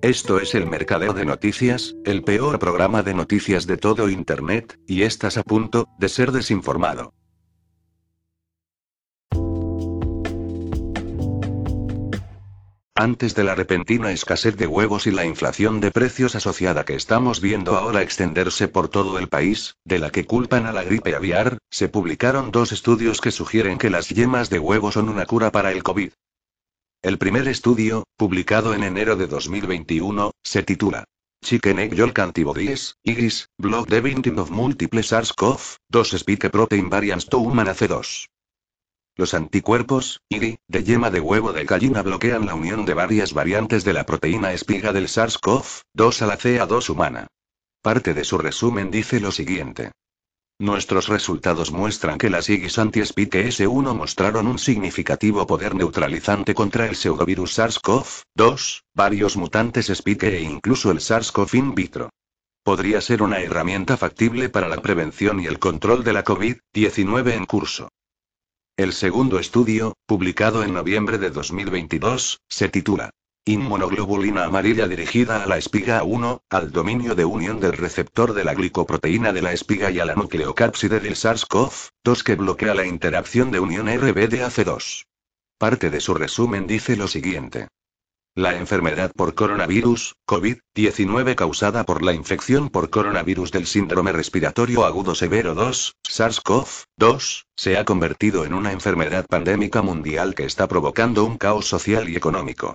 Esto es el Mercadeo de Noticias, el peor programa de noticias de todo Internet, y estás a punto de ser desinformado. Antes de la repentina escasez de huevos y la inflación de precios asociada que estamos viendo ahora extenderse por todo el país, de la que culpan a la gripe aviar, se publicaron dos estudios que sugieren que las yemas de huevo son una cura para el COVID. El primer estudio, publicado en enero de 2021, se titula Chicken Egg Yolk Antibodies, IGIS, Blog Devinting of Multiple SARS-CoV-2 Spike Protein Variants to Human AC2. Los anticuerpos, IDI, de yema de huevo de gallina bloquean la unión de varias variantes de la proteína espiga del SARS-CoV-2 a la CA2 humana. Parte de su resumen dice lo siguiente. Nuestros resultados muestran que las IGIs anti-Spike S1 mostraron un significativo poder neutralizante contra el pseudovirus SARS-CoV-2, varios mutantes Spike e incluso el SARS-CoV in vitro. Podría ser una herramienta factible para la prevención y el control de la COVID-19 en curso. El segundo estudio, publicado en noviembre de 2022, se titula Inmunoglobulina amarilla dirigida a la espiga 1, al dominio de unión del receptor de la glicoproteína de la espiga y a la nucleocápside del SARS-CoV-2 que bloquea la interacción de unión RBDAC2. Parte de su resumen dice lo siguiente. La enfermedad por coronavirus, COVID-19 causada por la infección por coronavirus del síndrome respiratorio agudo severo 2, SARS-CoV-2, se ha convertido en una enfermedad pandémica mundial que está provocando un caos social y económico.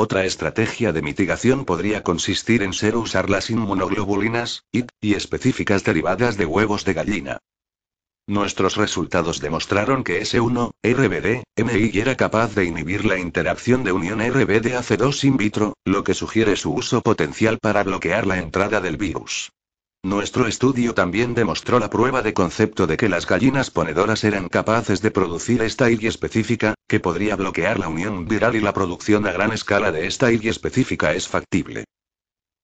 Otra estrategia de mitigación podría consistir en ser usar las inmunoglobulinas, IT, y específicas derivadas de huevos de gallina. Nuestros resultados demostraron que S1, RBD, MI era capaz de inhibir la interacción de unión RBD-AC2 in vitro, lo que sugiere su uso potencial para bloquear la entrada del virus. Nuestro estudio también demostró la prueba de concepto de que las gallinas ponedoras eran capaces de producir esta IG específica, que podría bloquear la unión viral y la producción a gran escala de esta IG específica es factible.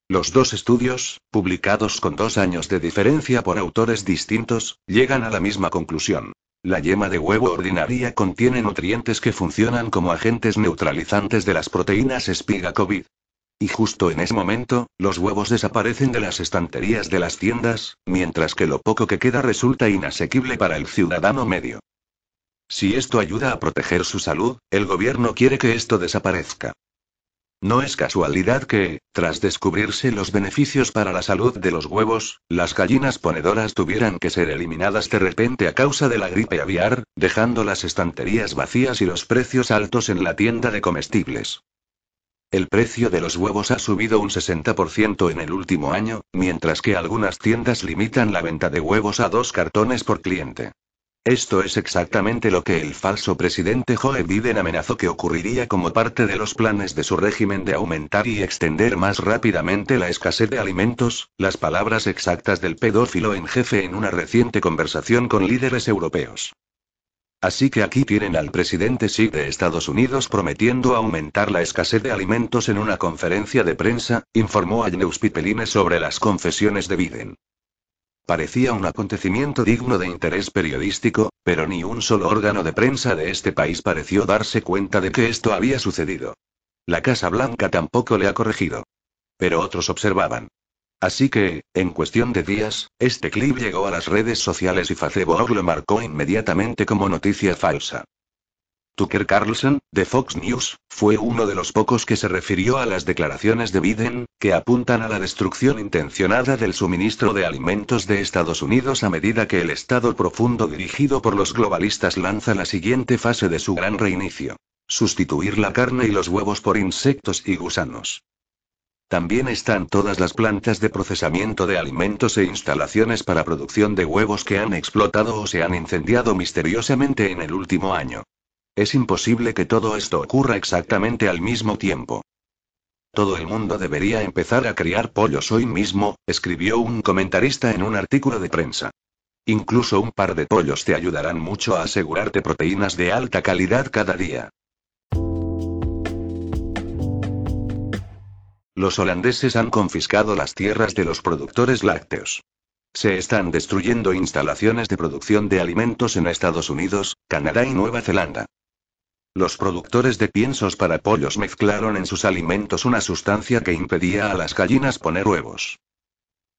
Los dos estudios, publicados con dos años de diferencia por autores distintos, llegan a la misma conclusión. La yema de huevo ordinaria contiene nutrientes que funcionan como agentes neutralizantes de las proteínas espiga COVID. Y justo en ese momento, los huevos desaparecen de las estanterías de las tiendas, mientras que lo poco que queda resulta inasequible para el ciudadano medio. Si esto ayuda a proteger su salud, el gobierno quiere que esto desaparezca. No es casualidad que, tras descubrirse los beneficios para la salud de los huevos, las gallinas ponedoras tuvieran que ser eliminadas de repente a causa de la gripe aviar, dejando las estanterías vacías y los precios altos en la tienda de comestibles. El precio de los huevos ha subido un 60% en el último año, mientras que algunas tiendas limitan la venta de huevos a dos cartones por cliente. Esto es exactamente lo que el falso presidente Joe Biden amenazó que ocurriría como parte de los planes de su régimen de aumentar y extender más rápidamente la escasez de alimentos, las palabras exactas del pedófilo en jefe en una reciente conversación con líderes europeos. Así que aquí tienen al presidente Xi de Estados Unidos prometiendo aumentar la escasez de alimentos en una conferencia de prensa, informó a Pipeline sobre las confesiones de Biden. Parecía un acontecimiento digno de interés periodístico, pero ni un solo órgano de prensa de este país pareció darse cuenta de que esto había sucedido. La Casa Blanca tampoco le ha corregido. Pero otros observaban. Así que, en cuestión de días, este clip llegó a las redes sociales y Facebook lo marcó inmediatamente como noticia falsa. Tucker Carlson, de Fox News, fue uno de los pocos que se refirió a las declaraciones de Biden, que apuntan a la destrucción intencionada del suministro de alimentos de Estados Unidos a medida que el Estado profundo dirigido por los globalistas lanza la siguiente fase de su gran reinicio. Sustituir la carne y los huevos por insectos y gusanos. También están todas las plantas de procesamiento de alimentos e instalaciones para producción de huevos que han explotado o se han incendiado misteriosamente en el último año. Es imposible que todo esto ocurra exactamente al mismo tiempo. Todo el mundo debería empezar a criar pollos hoy mismo, escribió un comentarista en un artículo de prensa. Incluso un par de pollos te ayudarán mucho a asegurarte proteínas de alta calidad cada día. Los holandeses han confiscado las tierras de los productores lácteos. Se están destruyendo instalaciones de producción de alimentos en Estados Unidos, Canadá y Nueva Zelanda. Los productores de piensos para pollos mezclaron en sus alimentos una sustancia que impedía a las gallinas poner huevos.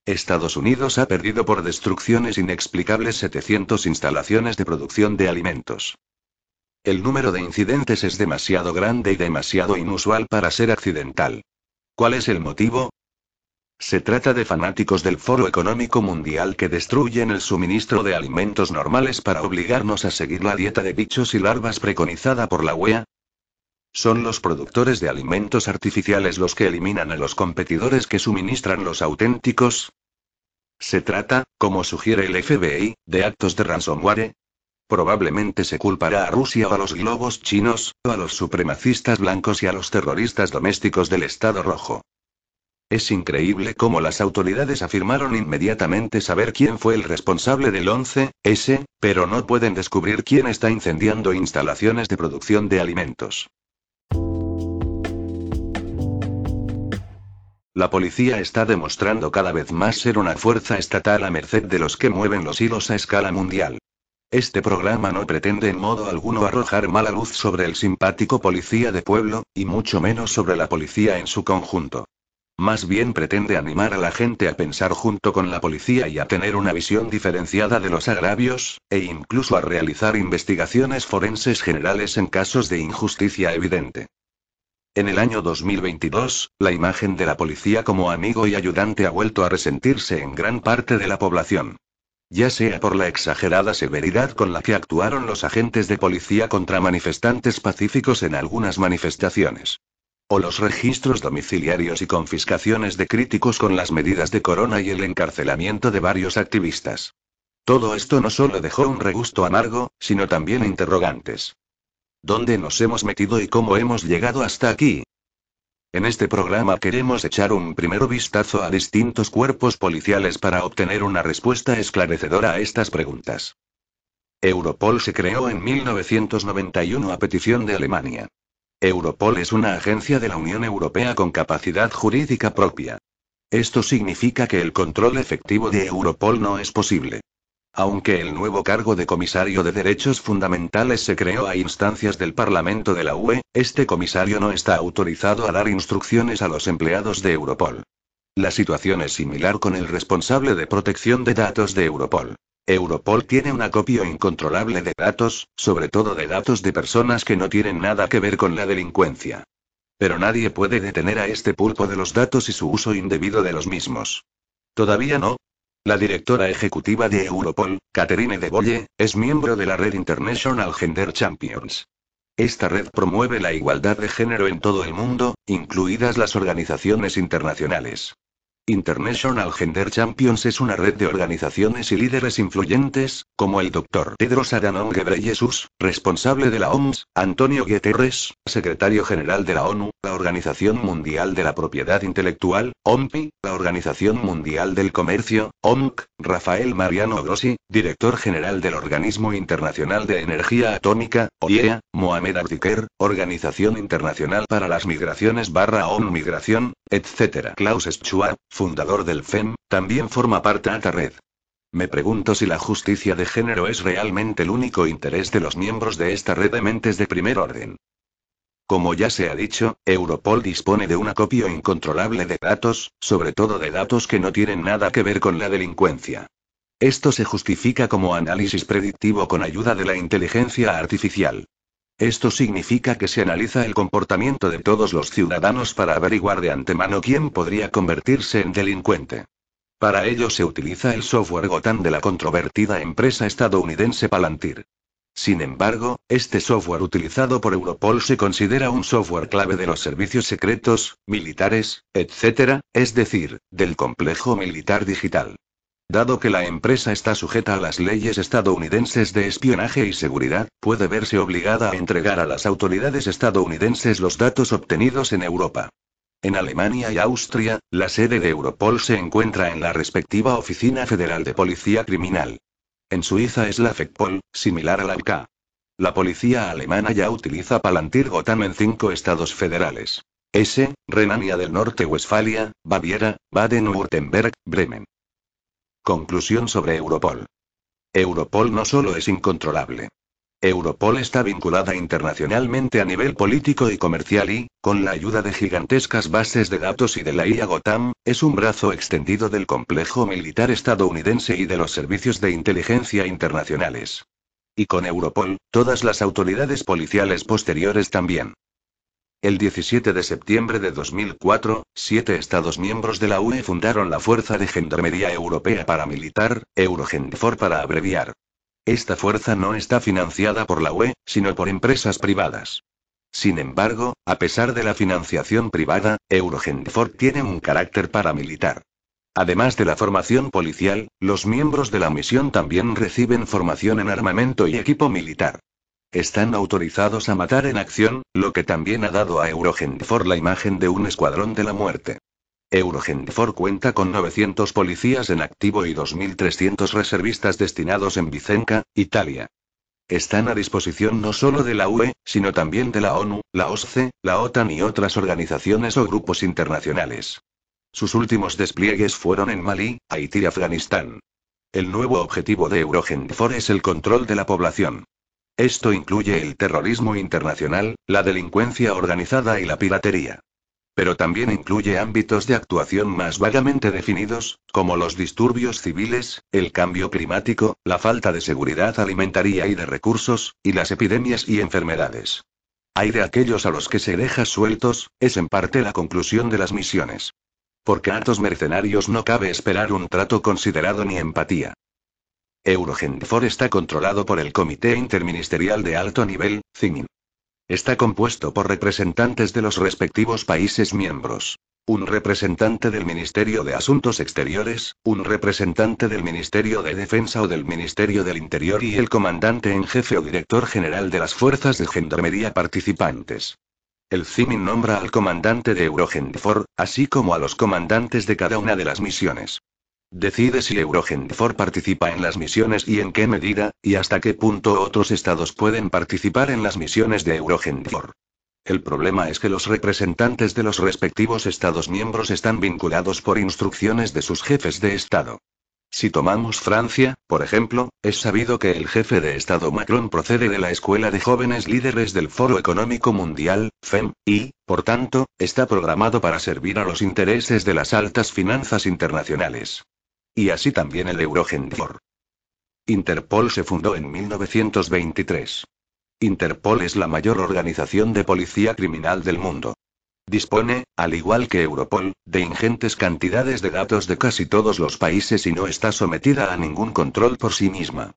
Estados Unidos ha perdido por destrucciones inexplicables 700 instalaciones de producción de alimentos. El número de incidentes es demasiado grande y demasiado inusual para ser accidental. ¿Cuál es el motivo? Se trata de fanáticos del Foro Económico Mundial que destruyen el suministro de alimentos normales para obligarnos a seguir la dieta de bichos y larvas preconizada por la UEA. Son los productores de alimentos artificiales los que eliminan a los competidores que suministran los auténticos. Se trata, como sugiere el FBI, de actos de ransomware. Probablemente se culpará a Rusia o a los globos chinos, o a los supremacistas blancos y a los terroristas domésticos del Estado Rojo. Es increíble cómo las autoridades afirmaron inmediatamente saber quién fue el responsable del 11S, pero no pueden descubrir quién está incendiando instalaciones de producción de alimentos. La policía está demostrando cada vez más ser una fuerza estatal a merced de los que mueven los hilos a escala mundial. Este programa no pretende en modo alguno arrojar mala luz sobre el simpático policía de pueblo, y mucho menos sobre la policía en su conjunto. Más bien pretende animar a la gente a pensar junto con la policía y a tener una visión diferenciada de los agravios, e incluso a realizar investigaciones forenses generales en casos de injusticia evidente. En el año 2022, la imagen de la policía como amigo y ayudante ha vuelto a resentirse en gran parte de la población. Ya sea por la exagerada severidad con la que actuaron los agentes de policía contra manifestantes pacíficos en algunas manifestaciones. O los registros domiciliarios y confiscaciones de críticos con las medidas de corona y el encarcelamiento de varios activistas. Todo esto no solo dejó un regusto amargo, sino también interrogantes. ¿Dónde nos hemos metido y cómo hemos llegado hasta aquí? En este programa queremos echar un primer vistazo a distintos cuerpos policiales para obtener una respuesta esclarecedora a estas preguntas. Europol se creó en 1991 a petición de Alemania. Europol es una agencia de la Unión Europea con capacidad jurídica propia. Esto significa que el control efectivo de Europol no es posible. Aunque el nuevo cargo de comisario de derechos fundamentales se creó a instancias del Parlamento de la UE, este comisario no está autorizado a dar instrucciones a los empleados de Europol. La situación es similar con el responsable de protección de datos de Europol. Europol tiene un acopio incontrolable de datos, sobre todo de datos de personas que no tienen nada que ver con la delincuencia. Pero nadie puede detener a este pulpo de los datos y su uso indebido de los mismos. Todavía no, la directora ejecutiva de Europol, Catherine de Bolle, es miembro de la red International Gender Champions. Esta red promueve la igualdad de género en todo el mundo, incluidas las organizaciones internacionales. International Gender Champions es una red de organizaciones y líderes influyentes, como el Dr. Tedros Adhanom Ghebreyesus, responsable de la OMS, Antonio Guterres, secretario general de la ONU, la Organización Mundial de la Propiedad Intelectual, OMPI, la Organización Mundial del Comercio, OMC, Rafael Mariano Grossi, director general del Organismo Internacional de Energía Atómica, OIEA, Mohamed Artiker, Organización Internacional para las Migraciones barra ONU Migración, etc. Klaus Schwab, fundador del FEM, también forma parte de esta red. Me pregunto si la justicia de género es realmente el único interés de los miembros de esta red de mentes de primer orden. Como ya se ha dicho, Europol dispone de un acopio incontrolable de datos, sobre todo de datos que no tienen nada que ver con la delincuencia. Esto se justifica como análisis predictivo con ayuda de la inteligencia artificial. Esto significa que se analiza el comportamiento de todos los ciudadanos para averiguar de antemano quién podría convertirse en delincuente. Para ello se utiliza el software Gotan de la controvertida empresa estadounidense Palantir. Sin embargo, este software utilizado por Europol se considera un software clave de los servicios secretos, militares, etc., es decir, del complejo militar digital. Dado que la empresa está sujeta a las leyes estadounidenses de espionaje y seguridad, puede verse obligada a entregar a las autoridades estadounidenses los datos obtenidos en Europa. En Alemania y Austria, la sede de Europol se encuentra en la respectiva Oficina Federal de Policía Criminal. En Suiza es la FECPOL, similar a la BK. La policía alemana ya utiliza Palantir Gotham en cinco estados federales. S. Renania del Norte-Westfalia, Baviera, Baden-Württemberg, Bremen. Conclusión sobre Europol. Europol no solo es incontrolable. Europol está vinculada internacionalmente a nivel político y comercial y, con la ayuda de gigantescas bases de datos y de la IA Gotham, es un brazo extendido del complejo militar estadounidense y de los servicios de inteligencia internacionales. Y con Europol, todas las autoridades policiales posteriores también. El 17 de septiembre de 2004, siete Estados miembros de la UE fundaron la Fuerza de Gendarmería Europea Paramilitar, Eurogenfor para abreviar. Esta fuerza no está financiada por la UE, sino por empresas privadas. Sin embargo, a pesar de la financiación privada, Eurogenfor tiene un carácter paramilitar. Además de la formación policial, los miembros de la misión también reciben formación en armamento y equipo militar. Están autorizados a matar en acción, lo que también ha dado a Eurogenfor la imagen de un escuadrón de la muerte. Eurogenfor cuenta con 900 policías en activo y 2.300 reservistas destinados en Vicenca, Italia. Están a disposición no solo de la UE, sino también de la ONU, la OSCE, la OTAN y otras organizaciones o grupos internacionales. Sus últimos despliegues fueron en Malí, Haití y Afganistán. El nuevo objetivo de Eurogenfor es el control de la población. Esto incluye el terrorismo internacional, la delincuencia organizada y la piratería. Pero también incluye ámbitos de actuación más vagamente definidos, como los disturbios civiles, el cambio climático, la falta de seguridad alimentaria y de recursos, y las epidemias y enfermedades. Hay de aquellos a los que se deja sueltos, es en parte la conclusión de las misiones. Porque a estos mercenarios no cabe esperar un trato considerado ni empatía. Eurogenfor está controlado por el Comité Interministerial de Alto Nivel, CIMIN. Está compuesto por representantes de los respectivos países miembros. Un representante del Ministerio de Asuntos Exteriores, un representante del Ministerio de Defensa o del Ministerio del Interior y el comandante en jefe o director general de las fuerzas de gendarmería participantes. El CIMIN nombra al comandante de Eurogenfor, así como a los comandantes de cada una de las misiones. Decide si Eurogenfor participa en las misiones y en qué medida, y hasta qué punto otros estados pueden participar en las misiones de Eurogenfor. El problema es que los representantes de los respectivos estados miembros están vinculados por instrucciones de sus jefes de estado. Si tomamos Francia, por ejemplo, es sabido que el jefe de Estado Macron procede de la Escuela de Jóvenes Líderes del Foro Económico Mundial, FEM, y, por tanto, está programado para servir a los intereses de las altas finanzas internacionales. Y así también el Eurogenfor. Interpol se fundó en 1923. Interpol es la mayor organización de policía criminal del mundo. Dispone, al igual que Europol, de ingentes cantidades de datos de casi todos los países y no está sometida a ningún control por sí misma.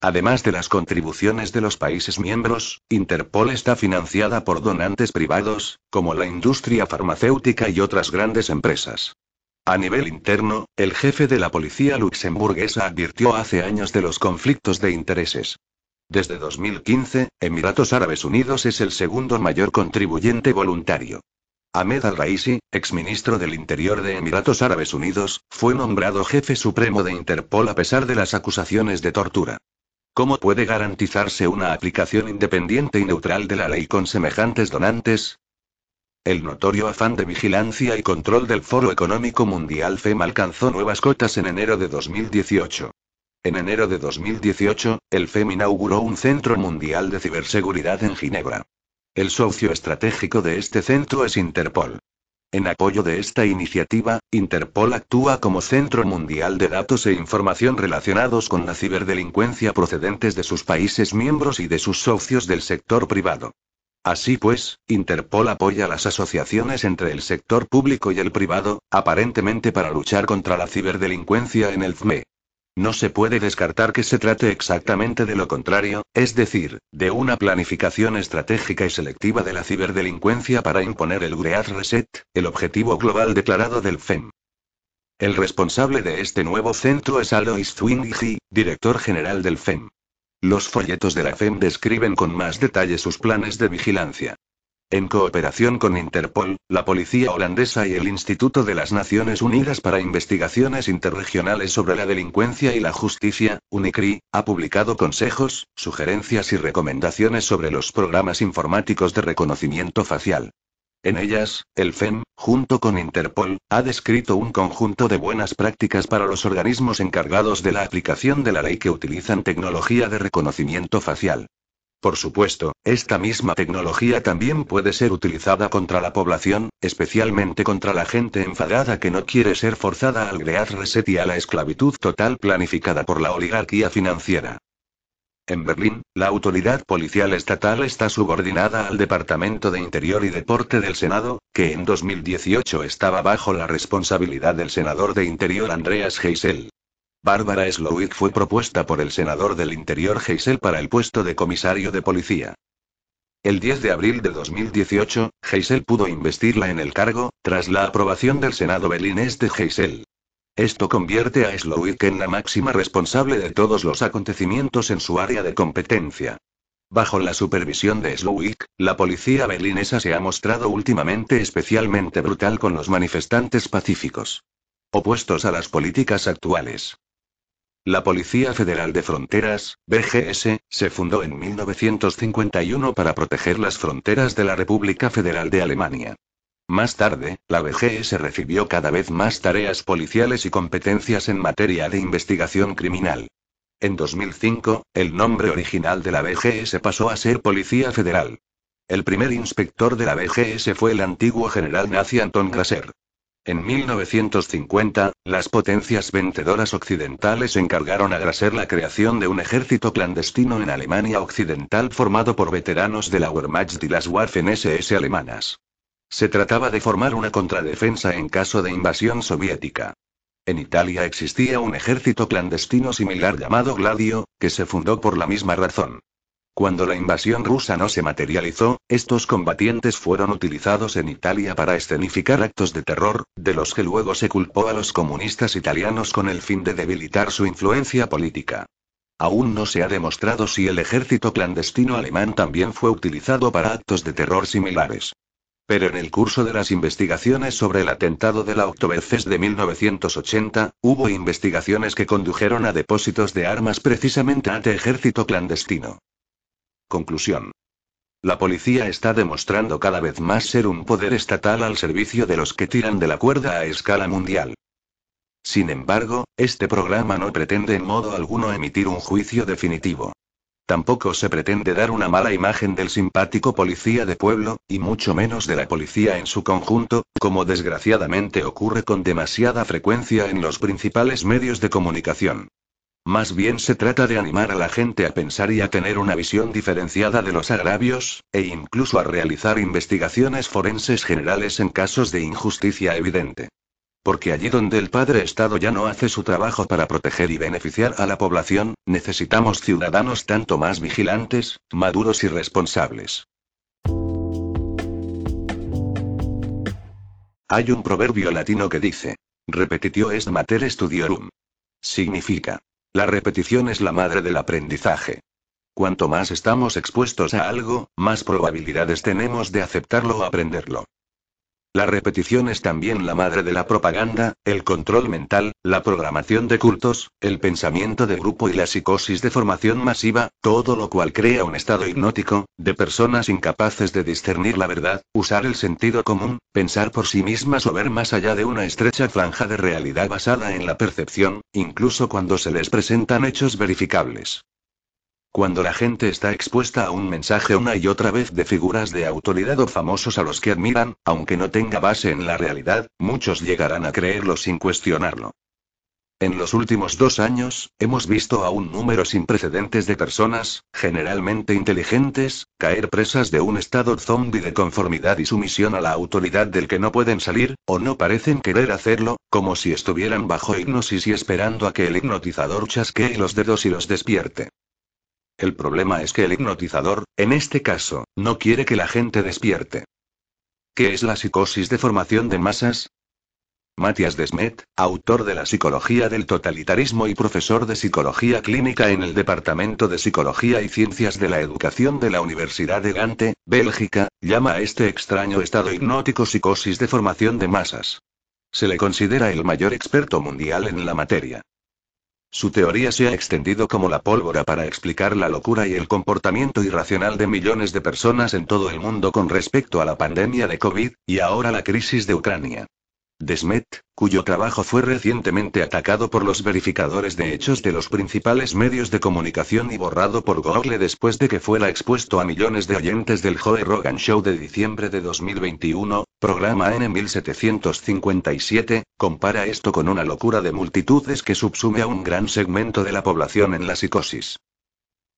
Además de las contribuciones de los países miembros, Interpol está financiada por donantes privados, como la industria farmacéutica y otras grandes empresas. A nivel interno, el jefe de la policía luxemburguesa advirtió hace años de los conflictos de intereses. Desde 2015, Emiratos Árabes Unidos es el segundo mayor contribuyente voluntario. Ahmed al-Raisi, exministro del Interior de Emiratos Árabes Unidos, fue nombrado jefe supremo de Interpol a pesar de las acusaciones de tortura. ¿Cómo puede garantizarse una aplicación independiente y neutral de la ley con semejantes donantes? El notorio afán de vigilancia y control del Foro Económico Mundial FEM alcanzó nuevas cotas en enero de 2018. En enero de 2018, el FEM inauguró un Centro Mundial de Ciberseguridad en Ginebra. El socio estratégico de este centro es Interpol. En apoyo de esta iniciativa, Interpol actúa como centro mundial de datos e información relacionados con la ciberdelincuencia procedentes de sus países miembros y de sus socios del sector privado. Así pues, Interpol apoya las asociaciones entre el sector público y el privado, aparentemente para luchar contra la ciberdelincuencia en el FME. No se puede descartar que se trate exactamente de lo contrario, es decir, de una planificación estratégica y selectiva de la ciberdelincuencia para imponer el Great Reset, el objetivo global declarado del FEM. El responsable de este nuevo centro es Alois Zwingli, director general del FEM. Los folletos de la FEM describen con más detalle sus planes de vigilancia. En cooperación con Interpol, la policía holandesa y el Instituto de las Naciones Unidas para Investigaciones Interregionales sobre la Delincuencia y la Justicia, UNICRI, ha publicado consejos, sugerencias y recomendaciones sobre los programas informáticos de reconocimiento facial. En ellas, el FEM, junto con Interpol, ha descrito un conjunto de buenas prácticas para los organismos encargados de la aplicación de la ley que utilizan tecnología de reconocimiento facial. Por supuesto, esta misma tecnología también puede ser utilizada contra la población, especialmente contra la gente enfadada que no quiere ser forzada al Great Reset y a la esclavitud total planificada por la oligarquía financiera. En Berlín, la autoridad policial estatal está subordinada al Departamento de Interior y Deporte del Senado, que en 2018 estaba bajo la responsabilidad del senador de Interior Andreas Geisel. Bárbara Slowick fue propuesta por el senador del Interior Geisel para el puesto de comisario de policía. El 10 de abril de 2018, Geisel pudo investirla en el cargo, tras la aprobación del Senado berlinés de Geisel. Esto convierte a Slowick en la máxima responsable de todos los acontecimientos en su área de competencia. Bajo la supervisión de Slowick, la policía berlinesa se ha mostrado últimamente especialmente brutal con los manifestantes pacíficos. Opuestos a las políticas actuales. La Policía Federal de Fronteras, BGS, se fundó en 1951 para proteger las fronteras de la República Federal de Alemania. Más tarde, la BGS recibió cada vez más tareas policiales y competencias en materia de investigación criminal. En 2005, el nombre original de la BGS pasó a ser Policía Federal. El primer inspector de la BGS fue el antiguo general nazi Anton Grasser. En 1950, las potencias vencedoras occidentales encargaron a Grasser la creación de un ejército clandestino en Alemania Occidental formado por veteranos de la Wehrmacht y las Waffen-SS alemanas. Se trataba de formar una contradefensa en caso de invasión soviética. En Italia existía un ejército clandestino similar llamado Gladio, que se fundó por la misma razón. Cuando la invasión rusa no se materializó, estos combatientes fueron utilizados en Italia para escenificar actos de terror, de los que luego se culpó a los comunistas italianos con el fin de debilitar su influencia política. Aún no se ha demostrado si el ejército clandestino alemán también fue utilizado para actos de terror similares. Pero en el curso de las investigaciones sobre el atentado de la Oktoberfest de 1980, hubo investigaciones que condujeron a depósitos de armas precisamente ante ejército clandestino. Conclusión. La policía está demostrando cada vez más ser un poder estatal al servicio de los que tiran de la cuerda a escala mundial. Sin embargo, este programa no pretende en modo alguno emitir un juicio definitivo. Tampoco se pretende dar una mala imagen del simpático policía de pueblo, y mucho menos de la policía en su conjunto, como desgraciadamente ocurre con demasiada frecuencia en los principales medios de comunicación. Más bien se trata de animar a la gente a pensar y a tener una visión diferenciada de los agravios, e incluso a realizar investigaciones forenses generales en casos de injusticia evidente. Porque allí donde el Padre Estado ya no hace su trabajo para proteger y beneficiar a la población, necesitamos ciudadanos tanto más vigilantes, maduros y responsables. Hay un proverbio latino que dice, repetitio est mater studiorum. Significa, la repetición es la madre del aprendizaje. Cuanto más estamos expuestos a algo, más probabilidades tenemos de aceptarlo o aprenderlo. La repetición es también la madre de la propaganda, el control mental, la programación de cultos, el pensamiento de grupo y la psicosis de formación masiva, todo lo cual crea un estado hipnótico, de personas incapaces de discernir la verdad, usar el sentido común, pensar por sí mismas o ver más allá de una estrecha franja de realidad basada en la percepción, incluso cuando se les presentan hechos verificables. Cuando la gente está expuesta a un mensaje una y otra vez de figuras de autoridad o famosos a los que admiran, aunque no tenga base en la realidad, muchos llegarán a creerlo sin cuestionarlo. En los últimos dos años, hemos visto a un número sin precedentes de personas, generalmente inteligentes, caer presas de un estado zombie de conformidad y sumisión a la autoridad del que no pueden salir, o no parecen querer hacerlo, como si estuvieran bajo hipnosis y esperando a que el hipnotizador chasquee los dedos y los despierte. El problema es que el hipnotizador, en este caso, no quiere que la gente despierte. ¿Qué es la psicosis de formación de masas? Matías Desmet, autor de la Psicología del Totalitarismo y profesor de Psicología Clínica en el Departamento de Psicología y Ciencias de la Educación de la Universidad de Gante, Bélgica, llama a este extraño estado hipnótico psicosis de formación de masas. Se le considera el mayor experto mundial en la materia. Su teoría se ha extendido como la pólvora para explicar la locura y el comportamiento irracional de millones de personas en todo el mundo con respecto a la pandemia de COVID, y ahora la crisis de Ucrania. Desmet, cuyo trabajo fue recientemente atacado por los verificadores de hechos de los principales medios de comunicación y borrado por Google después de que fuera expuesto a millones de oyentes del Joe Rogan Show de diciembre de 2021, programa N1757, compara esto con una locura de multitudes que subsume a un gran segmento de la población en la psicosis.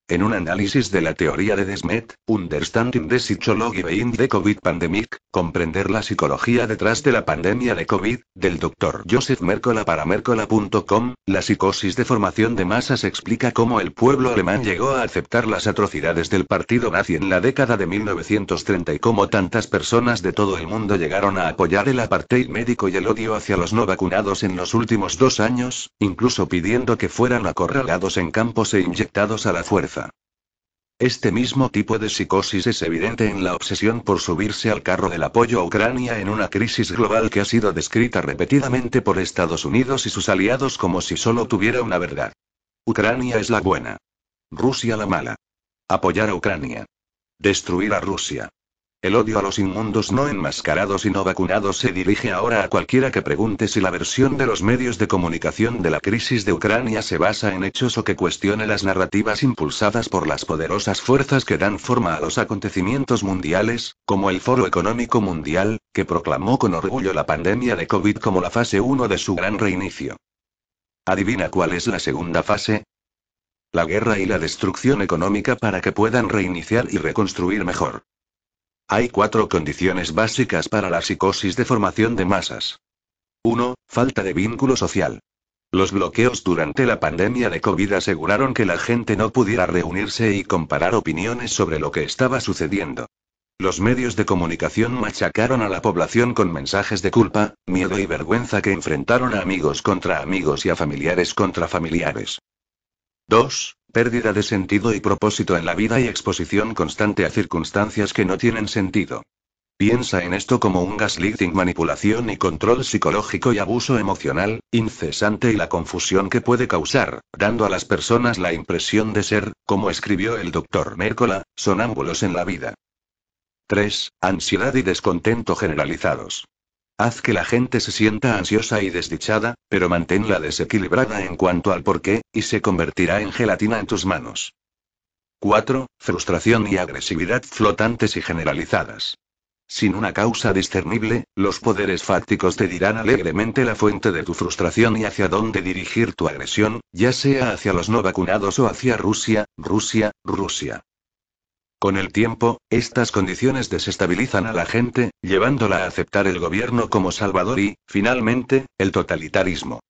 En un análisis de la teoría de Desmet, Understanding the Psychology Behind the COVID Pandemic, comprender la psicología detrás de la pandemia de COVID, del Dr. Joseph Mercola para Mercola.com, la psicosis de formación de masas explica cómo el pueblo alemán llegó a aceptar las atrocidades del partido nazi en la década de 1930 y cómo tantas personas de todo el mundo llegaron a apoyar el apartheid médico y el odio hacia los no vacunados en los últimos dos años, incluso pidiendo que fueran acorralados en campos e inyectados a la fuerza. Este mismo tipo de psicosis es evidente en la obsesión por subirse al carro del apoyo a Ucrania en una crisis global que ha sido descrita repetidamente por Estados Unidos y sus aliados como si solo tuviera una verdad. Ucrania es la buena. Rusia la mala. Apoyar a Ucrania. Destruir a Rusia. El odio a los inmundos no enmascarados y no vacunados se dirige ahora a cualquiera que pregunte si la versión de los medios de comunicación de la crisis de Ucrania se basa en hechos o que cuestione las narrativas impulsadas por las poderosas fuerzas que dan forma a los acontecimientos mundiales, como el Foro Económico Mundial, que proclamó con orgullo la pandemia de COVID como la fase 1 de su gran reinicio. ¿Adivina cuál es la segunda fase? La guerra y la destrucción económica para que puedan reiniciar y reconstruir mejor. Hay cuatro condiciones básicas para la psicosis de formación de masas. 1. Falta de vínculo social. Los bloqueos durante la pandemia de COVID aseguraron que la gente no pudiera reunirse y comparar opiniones sobre lo que estaba sucediendo. Los medios de comunicación machacaron a la población con mensajes de culpa, miedo y vergüenza que enfrentaron a amigos contra amigos y a familiares contra familiares. 2. Pérdida de sentido y propósito en la vida y exposición constante a circunstancias que no tienen sentido. Piensa en esto como un gaslighting, manipulación y control psicológico y abuso emocional, incesante y la confusión que puede causar, dando a las personas la impresión de ser, como escribió el doctor Mércola, sonámbulos en la vida. 3. Ansiedad y descontento generalizados. Haz que la gente se sienta ansiosa y desdichada, pero manténla desequilibrada en cuanto al por qué, y se convertirá en gelatina en tus manos. 4. Frustración y agresividad flotantes y generalizadas. Sin una causa discernible, los poderes fácticos te dirán alegremente la fuente de tu frustración y hacia dónde dirigir tu agresión, ya sea hacia los no vacunados o hacia Rusia, Rusia, Rusia. Con el tiempo, estas condiciones desestabilizan a la gente, llevándola a aceptar el gobierno como salvador y, finalmente, el totalitarismo.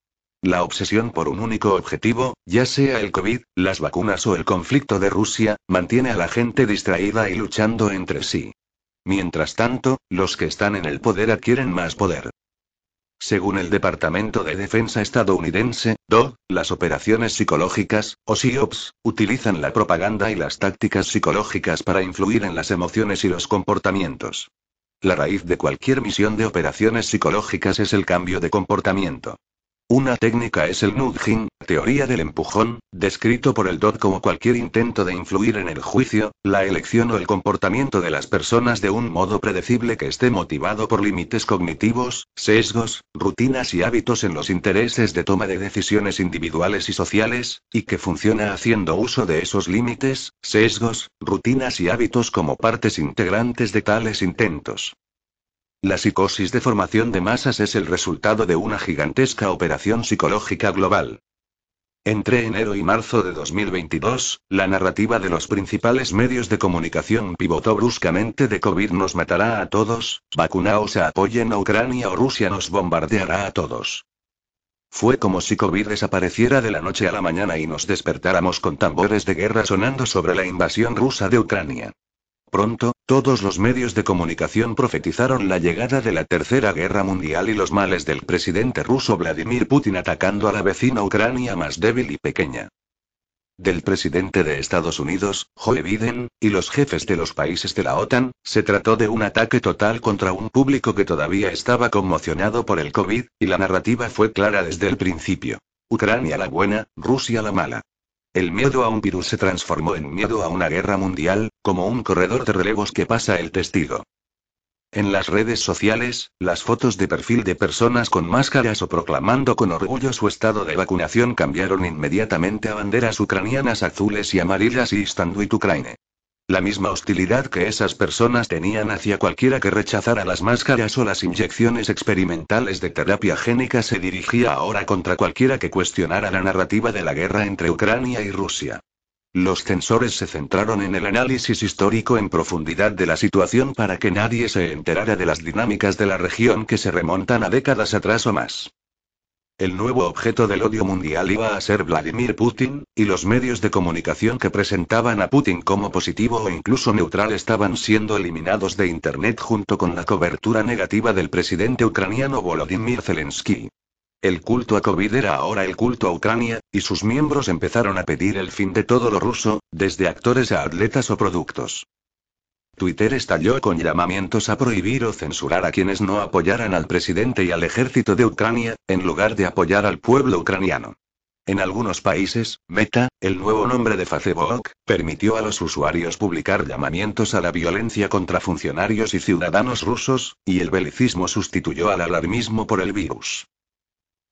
La obsesión por un único objetivo, ya sea el COVID, las vacunas o el conflicto de Rusia, mantiene a la gente distraída y luchando entre sí. Mientras tanto, los que están en el poder adquieren más poder. Según el Departamento de Defensa estadounidense, DO, las operaciones psicológicas, o SIOPS, utilizan la propaganda y las tácticas psicológicas para influir en las emociones y los comportamientos. La raíz de cualquier misión de operaciones psicológicas es el cambio de comportamiento. Una técnica es el nudging, teoría del empujón, descrito por el DOT como cualquier intento de influir en el juicio, la elección o el comportamiento de las personas de un modo predecible que esté motivado por límites cognitivos, sesgos, rutinas y hábitos en los intereses de toma de decisiones individuales y sociales, y que funciona haciendo uso de esos límites, sesgos, rutinas y hábitos como partes integrantes de tales intentos. La psicosis de formación de masas es el resultado de una gigantesca operación psicológica global. Entre enero y marzo de 2022, la narrativa de los principales medios de comunicación pivotó bruscamente de COVID nos matará a todos, vacunaos a apoyen a Ucrania o Rusia nos bombardeará a todos. Fue como si COVID desapareciera de la noche a la mañana y nos despertáramos con tambores de guerra sonando sobre la invasión rusa de Ucrania. Pronto, Todos los medios de comunicación profetizaron la llegada de la Tercera Guerra Mundial y los males del presidente ruso Vladimir Putin atacando a la vecina Ucrania más débil y pequeña. Del presidente de Estados Unidos, Joe Biden, y los jefes de los países de la OTAN, se trató de un ataque total contra un público que todavía estaba conmocionado por el COVID, y la narrativa fue clara desde el principio. Ucrania la buena, Rusia la mala. El miedo a un virus se transformó en miedo a una guerra mundial, como un corredor de relevos que pasa el testigo. En las redes sociales, las fotos de perfil de personas con máscaras o proclamando con orgullo su estado de vacunación cambiaron inmediatamente a banderas ucranianas azules y amarillas y Standuit Ukraine. La misma hostilidad que esas personas tenían hacia cualquiera que rechazara las máscaras o las inyecciones experimentales de terapia génica se dirigía ahora contra cualquiera que cuestionara la narrativa de la guerra entre Ucrania y Rusia. Los censores se centraron en el análisis histórico en profundidad de la situación para que nadie se enterara de las dinámicas de la región que se remontan a décadas atrás o más. El nuevo objeto del odio mundial iba a ser Vladimir Putin, y los medios de comunicación que presentaban a Putin como positivo o incluso neutral estaban siendo eliminados de Internet junto con la cobertura negativa del presidente ucraniano Volodymyr Zelensky. El culto a COVID era ahora el culto a Ucrania, y sus miembros empezaron a pedir el fin de todo lo ruso, desde actores a atletas o productos. Twitter estalló con llamamientos a prohibir o censurar a quienes no apoyaran al presidente y al ejército de Ucrania, en lugar de apoyar al pueblo ucraniano. En algunos países, Meta, el nuevo nombre de Facebook, permitió a los usuarios publicar llamamientos a la violencia contra funcionarios y ciudadanos rusos, y el belicismo sustituyó al alarmismo por el virus.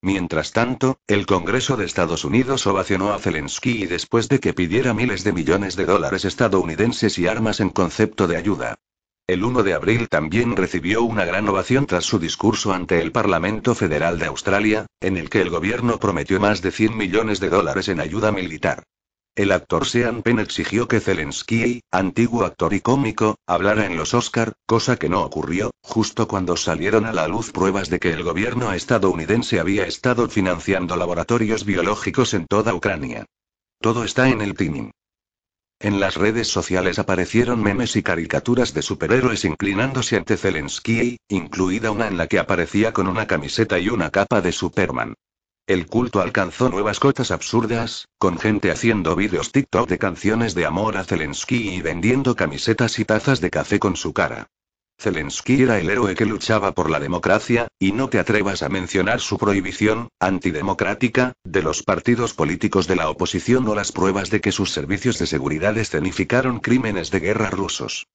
Mientras tanto, el Congreso de Estados Unidos ovacionó a Zelensky después de que pidiera miles de millones de dólares estadounidenses y armas en concepto de ayuda. El 1 de abril también recibió una gran ovación tras su discurso ante el Parlamento Federal de Australia, en el que el gobierno prometió más de 100 millones de dólares en ayuda militar. El actor Sean Penn exigió que Zelensky, antiguo actor y cómico, hablara en los Oscar, cosa que no ocurrió, justo cuando salieron a la luz pruebas de que el gobierno estadounidense había estado financiando laboratorios biológicos en toda Ucrania. Todo está en el timing. En las redes sociales aparecieron memes y caricaturas de superhéroes inclinándose ante Zelensky, incluida una en la que aparecía con una camiseta y una capa de Superman. El culto alcanzó nuevas cotas absurdas, con gente haciendo vídeos TikTok de canciones de amor a Zelensky y vendiendo camisetas y tazas de café con su cara. Zelensky era el héroe que luchaba por la democracia, y no te atrevas a mencionar su prohibición, antidemocrática, de los partidos políticos de la oposición o las pruebas de que sus servicios de seguridad escenificaron crímenes de guerra rusos.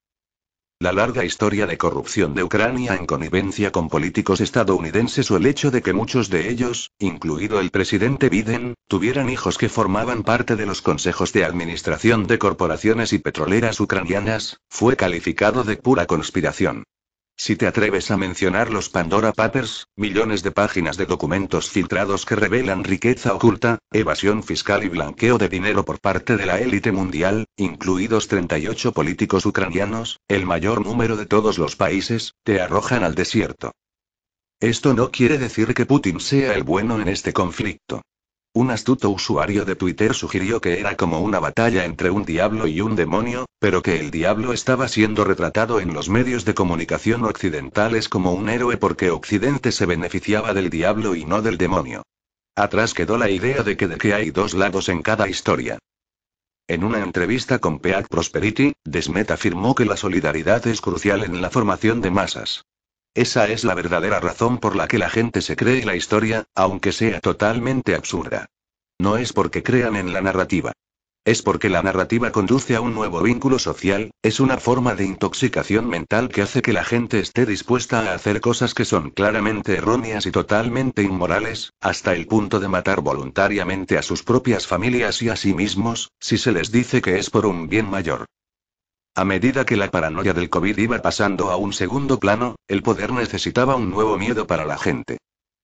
La larga historia de corrupción de Ucrania en connivencia con políticos estadounidenses o el hecho de que muchos de ellos, incluido el presidente Biden, tuvieran hijos que formaban parte de los consejos de administración de corporaciones y petroleras ucranianas, fue calificado de pura conspiración. Si te atreves a mencionar los Pandora Papers, millones de páginas de documentos filtrados que revelan riqueza oculta, evasión fiscal y blanqueo de dinero por parte de la élite mundial, incluidos 38 políticos ucranianos, el mayor número de todos los países, te arrojan al desierto. Esto no quiere decir que Putin sea el bueno en este conflicto. Un astuto usuario de Twitter sugirió que era como una batalla entre un diablo y un demonio, pero que el diablo estaba siendo retratado en los medios de comunicación occidentales como un héroe porque Occidente se beneficiaba del diablo y no del demonio. Atrás quedó la idea de que de que hay dos lados en cada historia. En una entrevista con Peak Prosperity, Desmet afirmó que la solidaridad es crucial en la formación de masas. Esa es la verdadera razón por la que la gente se cree la historia, aunque sea totalmente absurda. No es porque crean en la narrativa. Es porque la narrativa conduce a un nuevo vínculo social, es una forma de intoxicación mental que hace que la gente esté dispuesta a hacer cosas que son claramente erróneas y totalmente inmorales, hasta el punto de matar voluntariamente a sus propias familias y a sí mismos, si se les dice que es por un bien mayor. A medida que la paranoia del COVID iba pasando a un segundo plano, el poder necesitaba un nuevo miedo para la gente.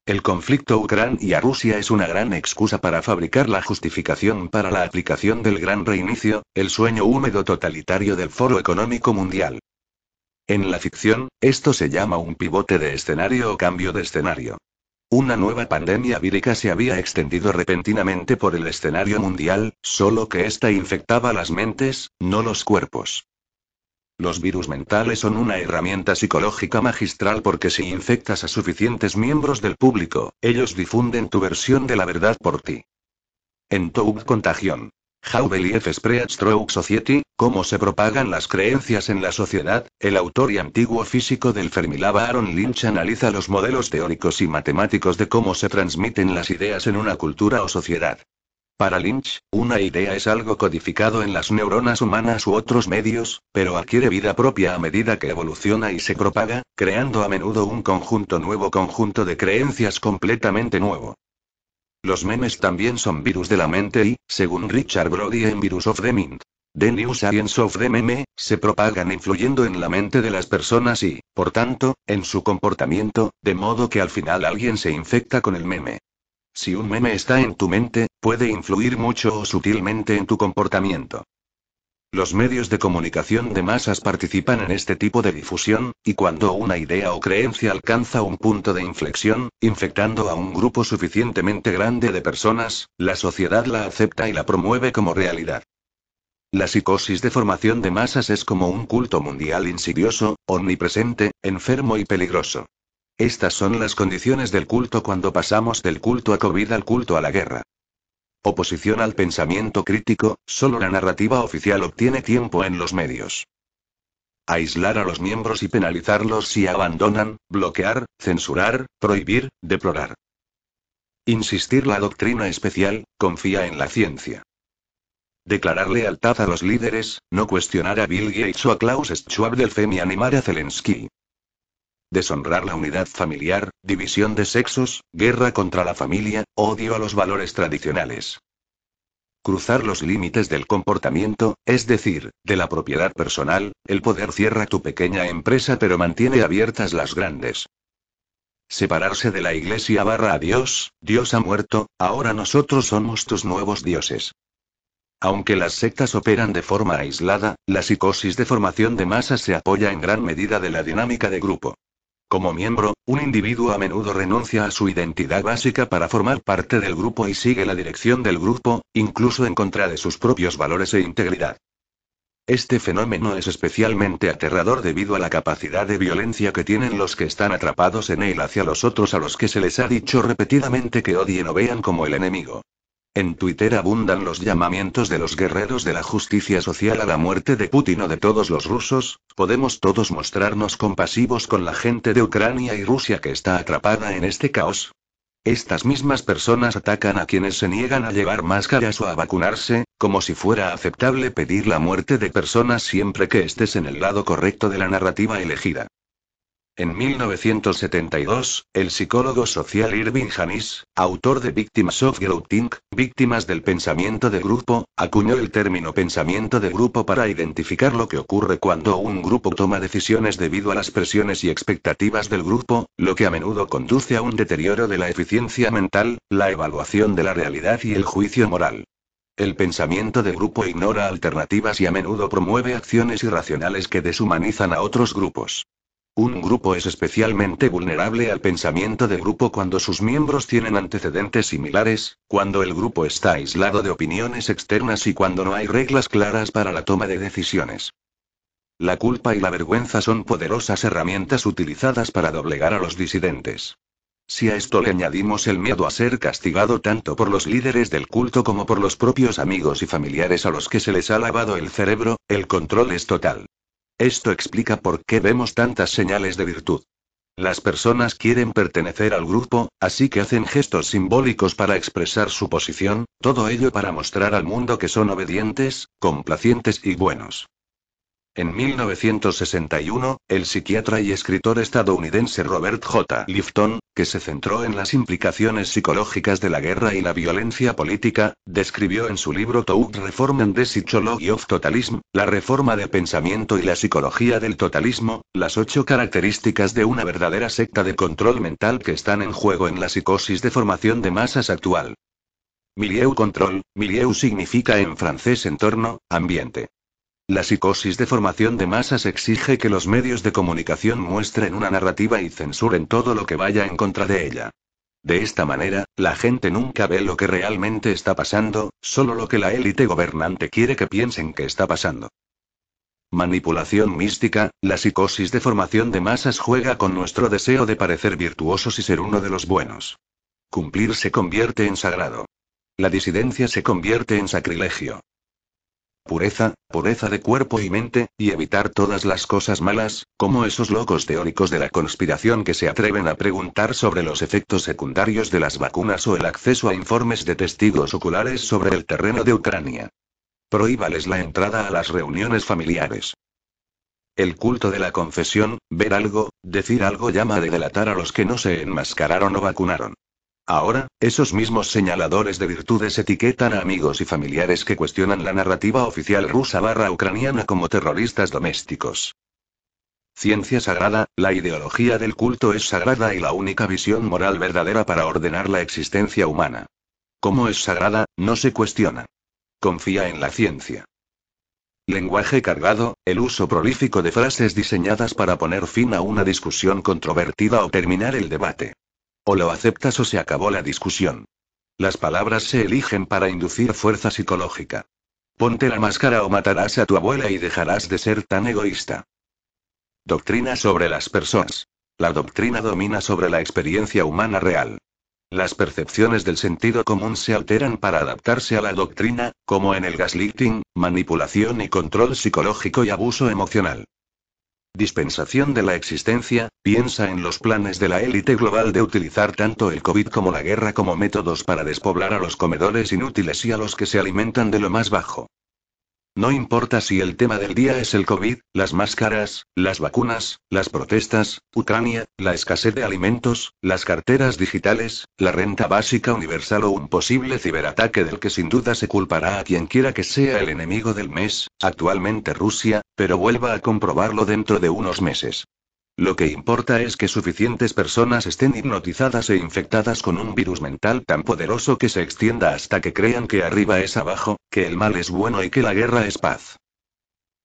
El conflicto Ucrania-Rusia es una gran excusa para fabricar la justificación para la aplicación del gran reinicio, el sueño húmedo totalitario del Foro Económico Mundial. En la ficción, esto se llama un pivote de escenario o cambio de escenario. Una nueva pandemia vírica se había extendido repentinamente por el escenario mundial, solo que ésta infectaba las mentes, no los cuerpos. Los virus mentales son una herramienta psicológica magistral porque si infectas a suficientes miembros del público, ellos difunden tu versión de la verdad por ti. En Toug Contagión. How Belief Spreads Through Society, cómo se propagan las creencias en la sociedad, el autor y antiguo físico del Fermilab Aaron Lynch analiza los modelos teóricos y matemáticos de cómo se transmiten las ideas en una cultura o sociedad. Para Lynch, una idea es algo codificado en las neuronas humanas u otros medios, pero adquiere vida propia a medida que evoluciona y se propaga, creando a menudo un conjunto nuevo conjunto de creencias completamente nuevo. Los memes también son virus de la mente y, según Richard Brody en Virus of the Mind, The New Science of the Meme, se propagan influyendo en la mente de las personas y, por tanto, en su comportamiento, de modo que al final alguien se infecta con el meme. Si un meme está en tu mente, puede influir mucho o sutilmente en tu comportamiento. Los medios de comunicación de masas participan en este tipo de difusión, y cuando una idea o creencia alcanza un punto de inflexión, infectando a un grupo suficientemente grande de personas, la sociedad la acepta y la promueve como realidad. La psicosis de formación de masas es como un culto mundial insidioso, omnipresente, enfermo y peligroso. Estas son las condiciones del culto cuando pasamos del culto a COVID al culto a la guerra. Oposición al pensamiento crítico, solo la narrativa oficial obtiene tiempo en los medios. Aislar a los miembros y penalizarlos si abandonan, bloquear, censurar, prohibir, deplorar. Insistir la doctrina especial, confía en la ciencia. Declarar lealtad a los líderes, no cuestionar a Bill Gates o a Klaus Schwab del FEM y animar a Zelensky. Deshonrar la unidad familiar, división de sexos, guerra contra la familia, odio a los valores tradicionales. Cruzar los límites del comportamiento, es decir, de la propiedad personal, el poder cierra tu pequeña empresa pero mantiene abiertas las grandes. Separarse de la iglesia barra a Dios, Dios ha muerto, ahora nosotros somos tus nuevos dioses. Aunque las sectas operan de forma aislada, la psicosis de formación de masas se apoya en gran medida de la dinámica de grupo. Como miembro, un individuo a menudo renuncia a su identidad básica para formar parte del grupo y sigue la dirección del grupo, incluso en contra de sus propios valores e integridad. Este fenómeno es especialmente aterrador debido a la capacidad de violencia que tienen los que están atrapados en él hacia los otros a los que se les ha dicho repetidamente que odien o vean como el enemigo. En Twitter abundan los llamamientos de los guerreros de la justicia social a la muerte de Putin o de todos los rusos, podemos todos mostrarnos compasivos con la gente de Ucrania y Rusia que está atrapada en este caos. Estas mismas personas atacan a quienes se niegan a llevar máscaras o a vacunarse, como si fuera aceptable pedir la muerte de personas siempre que estés en el lado correcto de la narrativa elegida. En 1972, el psicólogo social Irving Janis, autor de Victims of Groupthink, Víctimas del Pensamiento de Grupo, acuñó el término pensamiento de grupo para identificar lo que ocurre cuando un grupo toma decisiones debido a las presiones y expectativas del grupo, lo que a menudo conduce a un deterioro de la eficiencia mental, la evaluación de la realidad y el juicio moral. El pensamiento de grupo ignora alternativas y a menudo promueve acciones irracionales que deshumanizan a otros grupos. Un grupo es especialmente vulnerable al pensamiento de grupo cuando sus miembros tienen antecedentes similares, cuando el grupo está aislado de opiniones externas y cuando no hay reglas claras para la toma de decisiones. La culpa y la vergüenza son poderosas herramientas utilizadas para doblegar a los disidentes. Si a esto le añadimos el miedo a ser castigado tanto por los líderes del culto como por los propios amigos y familiares a los que se les ha lavado el cerebro, el control es total. Esto explica por qué vemos tantas señales de virtud. Las personas quieren pertenecer al grupo, así que hacen gestos simbólicos para expresar su posición, todo ello para mostrar al mundo que son obedientes, complacientes y buenos. En 1961, el psiquiatra y escritor estadounidense Robert J. Lifton, que se centró en las implicaciones psicológicas de la guerra y la violencia política, describió en su libro Toug Reform and the Psychology of Totalism, la reforma de pensamiento y la psicología del totalismo, las ocho características de una verdadera secta de control mental que están en juego en la psicosis de formación de masas actual. Milieu control, milieu significa en francés entorno, ambiente. La psicosis de formación de masas exige que los medios de comunicación muestren una narrativa y censuren todo lo que vaya en contra de ella. De esta manera, la gente nunca ve lo que realmente está pasando, solo lo que la élite gobernante quiere que piensen que está pasando. manipulación mística, la psicosis de formación de masas juega con nuestro deseo de parecer virtuosos y ser uno de los buenos. Cumplir se convierte en sagrado. La disidencia se convierte en sacrilegio. Pureza, pureza de cuerpo y mente, y evitar todas las cosas malas, como esos locos teóricos de la conspiración que se atreven a preguntar sobre los efectos secundarios de las vacunas o el acceso a informes de testigos oculares sobre el terreno de Ucrania. Prohíbales la entrada a las reuniones familiares. El culto de la confesión, ver algo, decir algo llama de delatar a los que no se enmascararon o vacunaron. Ahora, esos mismos señaladores de virtudes etiquetan a amigos y familiares que cuestionan la narrativa oficial rusa barra ucraniana como terroristas domésticos. Ciencia sagrada, la ideología del culto es sagrada y la única visión moral verdadera para ordenar la existencia humana. Como es sagrada, no se cuestiona. Confía en la ciencia. Lenguaje cargado, el uso prolífico de frases diseñadas para poner fin a una discusión controvertida o terminar el debate. O lo aceptas o se acabó la discusión. Las palabras se eligen para inducir fuerza psicológica. Ponte la máscara o matarás a tu abuela y dejarás de ser tan egoísta. Doctrina sobre las personas. La doctrina domina sobre la experiencia humana real. Las percepciones del sentido común se alteran para adaptarse a la doctrina, como en el gaslighting, manipulación y control psicológico y abuso emocional. Dispensación de la existencia, piensa en los planes de la élite global de utilizar tanto el COVID como la guerra como métodos para despoblar a los comedores inútiles y a los que se alimentan de lo más bajo. No importa si el tema del día es el COVID, las máscaras, las vacunas, las protestas, Ucrania, la escasez de alimentos, las carteras digitales, la renta básica universal o un posible ciberataque del que sin duda se culpará a quien quiera que sea el enemigo del mes, actualmente Rusia, pero vuelva a comprobarlo dentro de unos meses. Lo que importa es que suficientes personas estén hipnotizadas e infectadas con un virus mental tan poderoso que se extienda hasta que crean que arriba es abajo, que el mal es bueno y que la guerra es paz.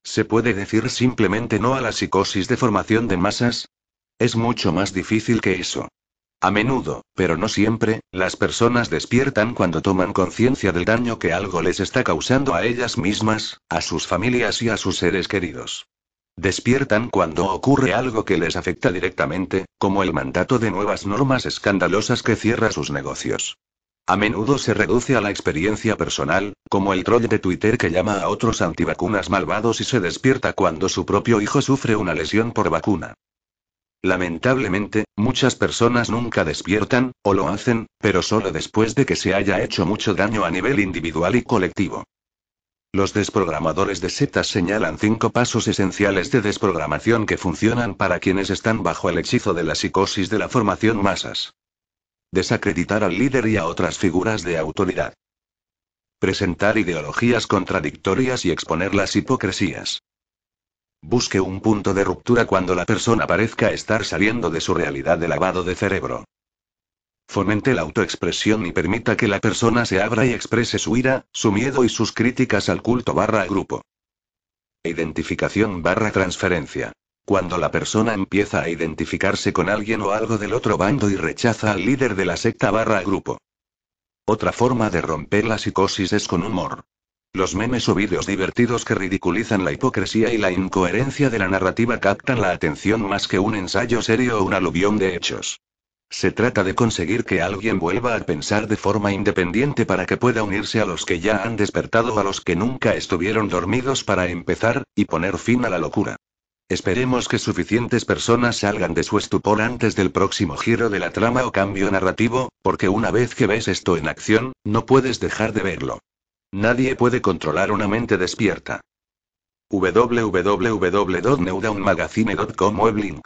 ¿Se puede decir simplemente no a la psicosis de formación de masas? Es mucho más difícil que eso. A menudo, pero no siempre, las personas despiertan cuando toman conciencia del daño que algo les está causando a ellas mismas, a sus familias y a sus seres queridos. Despiertan cuando ocurre algo que les afecta directamente, como el mandato de nuevas normas escandalosas que cierra sus negocios. A menudo se reduce a la experiencia personal, como el troll de Twitter que llama a otros antivacunas malvados y se despierta cuando su propio hijo sufre una lesión por vacuna. Lamentablemente, muchas personas nunca despiertan, o lo hacen, pero solo después de que se haya hecho mucho daño a nivel individual y colectivo. Los desprogramadores de setas señalan cinco pasos esenciales de desprogramación que funcionan para quienes están bajo el hechizo de la psicosis de la formación masas. Desacreditar al líder y a otras figuras de autoridad. Presentar ideologías contradictorias y exponer las hipocresías. Busque un punto de ruptura cuando la persona parezca estar saliendo de su realidad de lavado de cerebro. Fomente la autoexpresión y permita que la persona se abra y exprese su ira, su miedo y sus críticas al culto barra grupo. Identificación barra transferencia. Cuando la persona empieza a identificarse con alguien o algo del otro bando y rechaza al líder de la secta barra grupo. Otra forma de romper la psicosis es con humor. Los memes o vídeos divertidos que ridiculizan la hipocresía y la incoherencia de la narrativa captan la atención más que un ensayo serio o un aluvión de hechos. Se trata de conseguir que alguien vuelva a pensar de forma independiente para que pueda unirse a los que ya han despertado o a los que nunca estuvieron dormidos para empezar, y poner fin a la locura. Esperemos que suficientes personas salgan de su estupor antes del próximo giro de la trama o cambio narrativo, porque una vez que ves esto en acción, no puedes dejar de verlo. Nadie puede controlar una mente despierta. www.neudownmagazine.com Weblink